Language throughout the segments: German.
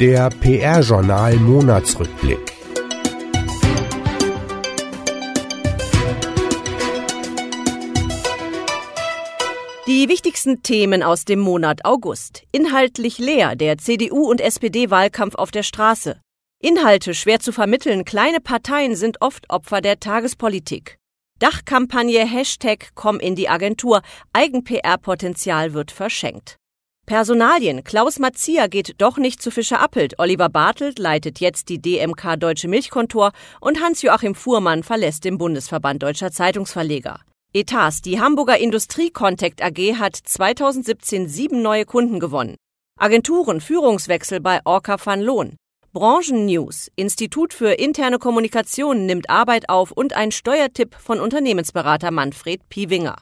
Der PR-Journal Monatsrückblick. Die wichtigsten Themen aus dem Monat August. Inhaltlich leer der CDU- und SPD-Wahlkampf auf der Straße. Inhalte schwer zu vermitteln, kleine Parteien sind oft Opfer der Tagespolitik. Dachkampagne Hashtag Komm in die Agentur, Eigen-PR-Potenzial wird verschenkt. Personalien. Klaus Mazzia geht doch nicht zu Fischer Appelt. Oliver Bartelt leitet jetzt die DMK Deutsche Milchkontor und Hans-Joachim Fuhrmann verlässt den Bundesverband Deutscher Zeitungsverleger. Etats. Die Hamburger Industrie Contact AG hat 2017 sieben neue Kunden gewonnen. Agenturen Führungswechsel bei Orca van Loon. Branchennews. Institut für interne Kommunikation nimmt Arbeit auf und ein Steuertipp von Unternehmensberater Manfred Piewinger.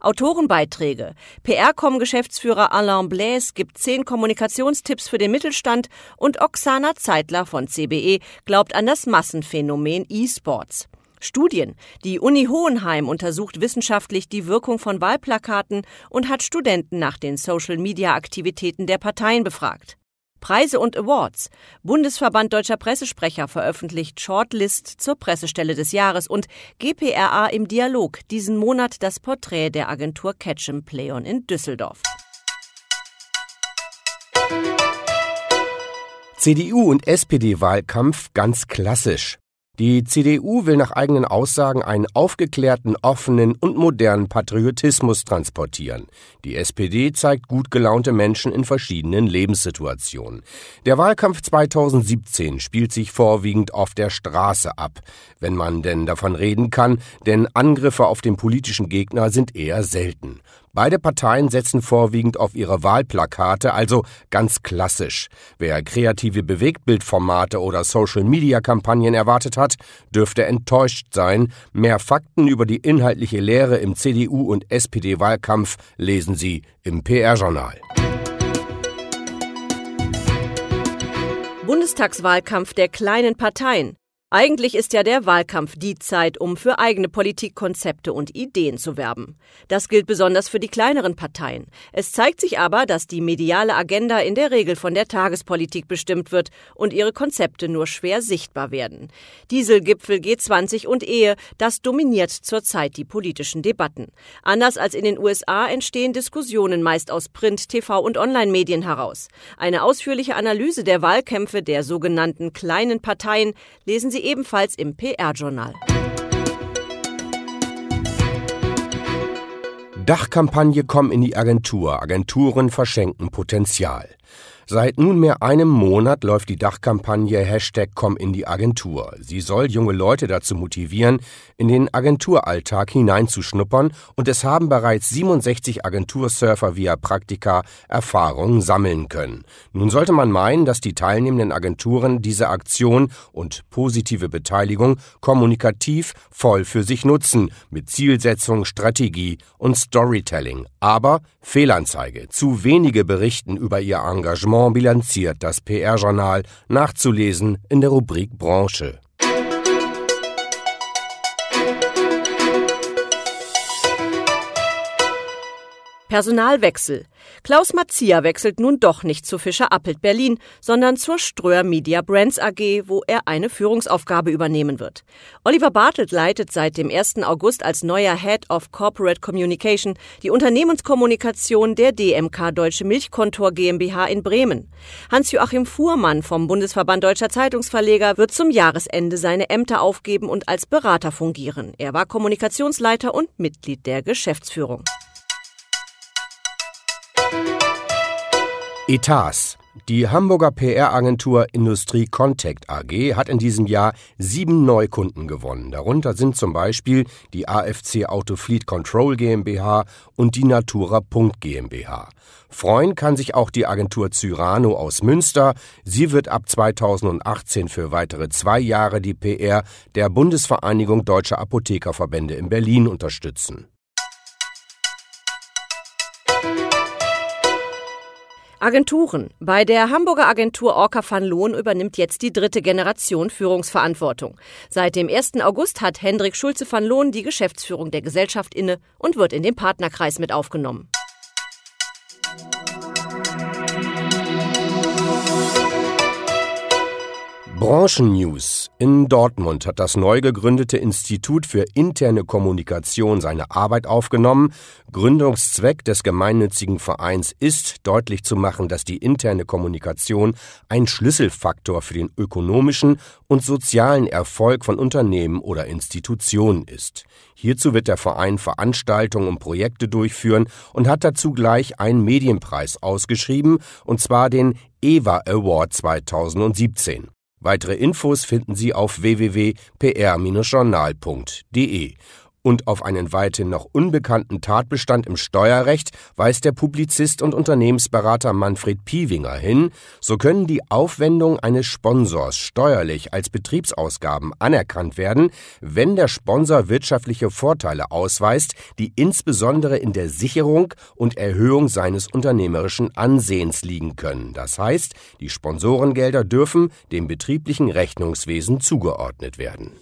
Autorenbeiträge. PR-Com-Geschäftsführer Alain Blaise gibt zehn Kommunikationstipps für den Mittelstand und Oksana Zeitler von CBE glaubt an das Massenphänomen E-Sports. Studien. Die Uni Hohenheim untersucht wissenschaftlich die Wirkung von Wahlplakaten und hat Studenten nach den Social-Media-Aktivitäten der Parteien befragt. Preise und Awards. Bundesverband Deutscher Pressesprecher veröffentlicht Shortlist zur Pressestelle des Jahres und GPRA im Dialog diesen Monat das Porträt der Agentur Ketchum Playon in Düsseldorf. CDU und SPD-Wahlkampf ganz klassisch. Die CDU will nach eigenen Aussagen einen aufgeklärten, offenen und modernen Patriotismus transportieren. Die SPD zeigt gut gelaunte Menschen in verschiedenen Lebenssituationen. Der Wahlkampf 2017 spielt sich vorwiegend auf der Straße ab, wenn man denn davon reden kann, denn Angriffe auf den politischen Gegner sind eher selten. Beide Parteien setzen vorwiegend auf ihre Wahlplakate, also ganz klassisch. Wer kreative Bewegtbildformate oder Social-Media-Kampagnen erwartet hat, dürfte enttäuscht sein. Mehr Fakten über die inhaltliche Lehre im CDU- und SPD-Wahlkampf lesen Sie im PR-Journal. Bundestagswahlkampf der kleinen Parteien. Eigentlich ist ja der Wahlkampf die Zeit, um für eigene Politikkonzepte und Ideen zu werben. Das gilt besonders für die kleineren Parteien. Es zeigt sich aber, dass die mediale Agenda in der Regel von der Tagespolitik bestimmt wird und ihre Konzepte nur schwer sichtbar werden. Dieselgipfel G20 und Ehe, das dominiert zurzeit die politischen Debatten. Anders als in den USA entstehen Diskussionen meist aus Print, TV und Online-Medien heraus. Eine ausführliche Analyse der Wahlkämpfe der sogenannten kleinen Parteien lesen Sie ebenfalls im PR-Journal. Dachkampagne Komm in die Agentur. Agenturen verschenken Potenzial. Seit nunmehr einem Monat läuft die Dachkampagne Hashtag Komm in die Agentur. Sie soll junge Leute dazu motivieren, in den Agenturalltag hineinzuschnuppern und es haben bereits 67 Agentursurfer via Praktika Erfahrungen sammeln können. Nun sollte man meinen, dass die teilnehmenden Agenturen diese Aktion und positive Beteiligung kommunikativ voll für sich nutzen, mit Zielsetzung, Strategie und Storytelling. Aber Fehlanzeige. Zu wenige berichten über ihr Engagement Engagement bilanziert das PR-Journal, nachzulesen in der Rubrik Branche. Personalwechsel. Klaus Mazzia wechselt nun doch nicht zu Fischer Appelt Berlin, sondern zur Ströer Media Brands AG, wo er eine Führungsaufgabe übernehmen wird. Oliver Bartelt leitet seit dem 1. August als neuer Head of Corporate Communication die Unternehmenskommunikation der DMK Deutsche Milchkontor GmbH in Bremen. Hans-Joachim Fuhrmann vom Bundesverband Deutscher Zeitungsverleger wird zum Jahresende seine Ämter aufgeben und als Berater fungieren. Er war Kommunikationsleiter und Mitglied der Geschäftsführung. Etats. Die Hamburger PR-Agentur Industrie Contact AG hat in diesem Jahr sieben Neukunden gewonnen. Darunter sind zum Beispiel die AFC Auto Fleet Control GmbH und die Natura Punkt GmbH. Freuen kann sich auch die Agentur Cyrano aus Münster. Sie wird ab 2018 für weitere zwei Jahre die PR der Bundesvereinigung Deutscher Apothekerverbände in Berlin unterstützen. Agenturen. Bei der Hamburger Agentur Orca van Loon übernimmt jetzt die dritte Generation Führungsverantwortung. Seit dem 1. August hat Hendrik Schulze van Loon die Geschäftsführung der Gesellschaft inne und wird in den Partnerkreis mit aufgenommen. Branchennews. In Dortmund hat das neu gegründete Institut für interne Kommunikation seine Arbeit aufgenommen. Gründungszweck des gemeinnützigen Vereins ist, deutlich zu machen, dass die interne Kommunikation ein Schlüsselfaktor für den ökonomischen und sozialen Erfolg von Unternehmen oder Institutionen ist. Hierzu wird der Verein Veranstaltungen und Projekte durchführen und hat dazu gleich einen Medienpreis ausgeschrieben, und zwar den EVA Award 2017. Weitere Infos finden Sie auf www.pr-journal.de und auf einen weithin noch unbekannten Tatbestand im Steuerrecht weist der Publizist und Unternehmensberater Manfred Piewinger hin, so können die Aufwendungen eines Sponsors steuerlich als Betriebsausgaben anerkannt werden, wenn der Sponsor wirtschaftliche Vorteile ausweist, die insbesondere in der Sicherung und Erhöhung seines unternehmerischen Ansehens liegen können. Das heißt, die Sponsorengelder dürfen dem betrieblichen Rechnungswesen zugeordnet werden.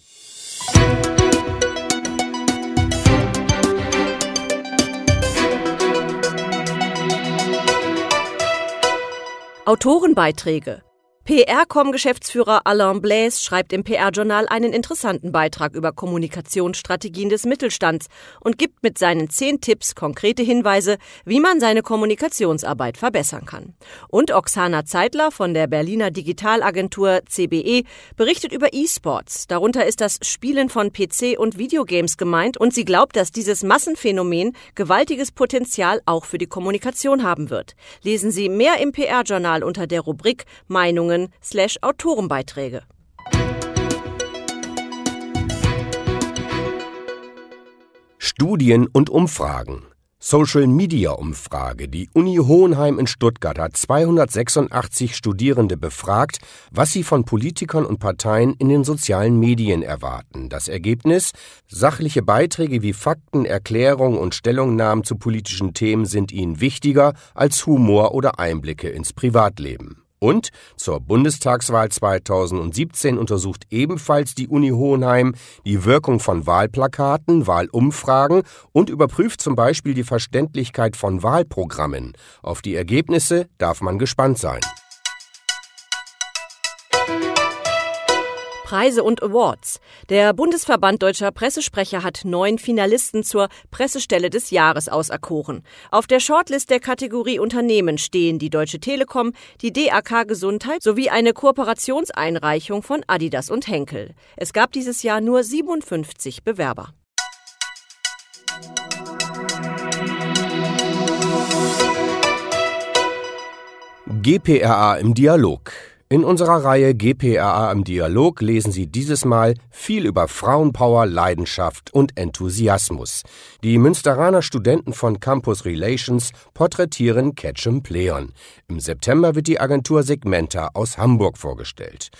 Autorenbeiträge PR-Com-Geschäftsführer Alain Blaise schreibt im PR-Journal einen interessanten Beitrag über Kommunikationsstrategien des Mittelstands und gibt mit seinen zehn Tipps konkrete Hinweise, wie man seine Kommunikationsarbeit verbessern kann. Und Oksana Zeitler von der Berliner Digitalagentur CBE berichtet über E-Sports. Darunter ist das Spielen von PC und Videogames gemeint und sie glaubt, dass dieses Massenphänomen gewaltiges Potenzial auch für die Kommunikation haben wird. Lesen Sie mehr im PR-Journal unter der Rubrik Meinungen Sendungen slash Autorenbeiträge. Studien und Umfragen Social Media Umfrage. Die Uni Hohenheim in Stuttgart hat 286 Studierende befragt, was sie von Politikern und Parteien in den sozialen Medien erwarten. Das Ergebnis? Sachliche Beiträge wie Fakten, Erklärungen und Stellungnahmen zu politischen Themen sind ihnen wichtiger als Humor oder Einblicke ins Privatleben. Und zur Bundestagswahl 2017 untersucht ebenfalls die Uni Hohenheim die Wirkung von Wahlplakaten, Wahlumfragen und überprüft zum Beispiel die Verständlichkeit von Wahlprogrammen. Auf die Ergebnisse darf man gespannt sein. Preise und Awards. Der Bundesverband Deutscher Pressesprecher hat neun Finalisten zur Pressestelle des Jahres auserkoren. Auf der Shortlist der Kategorie Unternehmen stehen die Deutsche Telekom, die DAK Gesundheit sowie eine Kooperationseinreichung von Adidas und Henkel. Es gab dieses Jahr nur 57 Bewerber. GPRA im Dialog in unserer Reihe GPRA im Dialog lesen Sie dieses Mal viel über Frauenpower, Leidenschaft und Enthusiasmus. Die Münsteraner Studenten von Campus Relations porträtieren Ketchum Pleon. Im September wird die Agentur Segmenta aus Hamburg vorgestellt.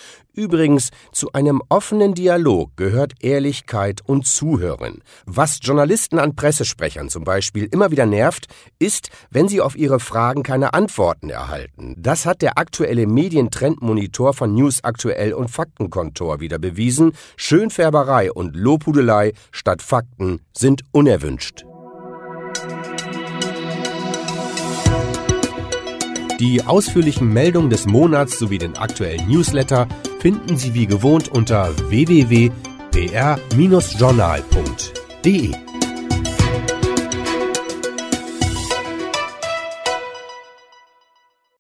Übrigens, zu einem offenen Dialog gehört Ehrlichkeit und Zuhören. Was Journalisten an Pressesprechern zum Beispiel immer wieder nervt, ist, wenn sie auf ihre Fragen keine Antworten erhalten. Das hat der aktuelle Medientrendmonitor von News Aktuell und Faktenkontor wieder bewiesen. Schönfärberei und Lobhudelei statt Fakten sind unerwünscht. Die ausführlichen Meldungen des Monats sowie den aktuellen Newsletter finden Sie wie gewohnt unter www.pr-journal.de.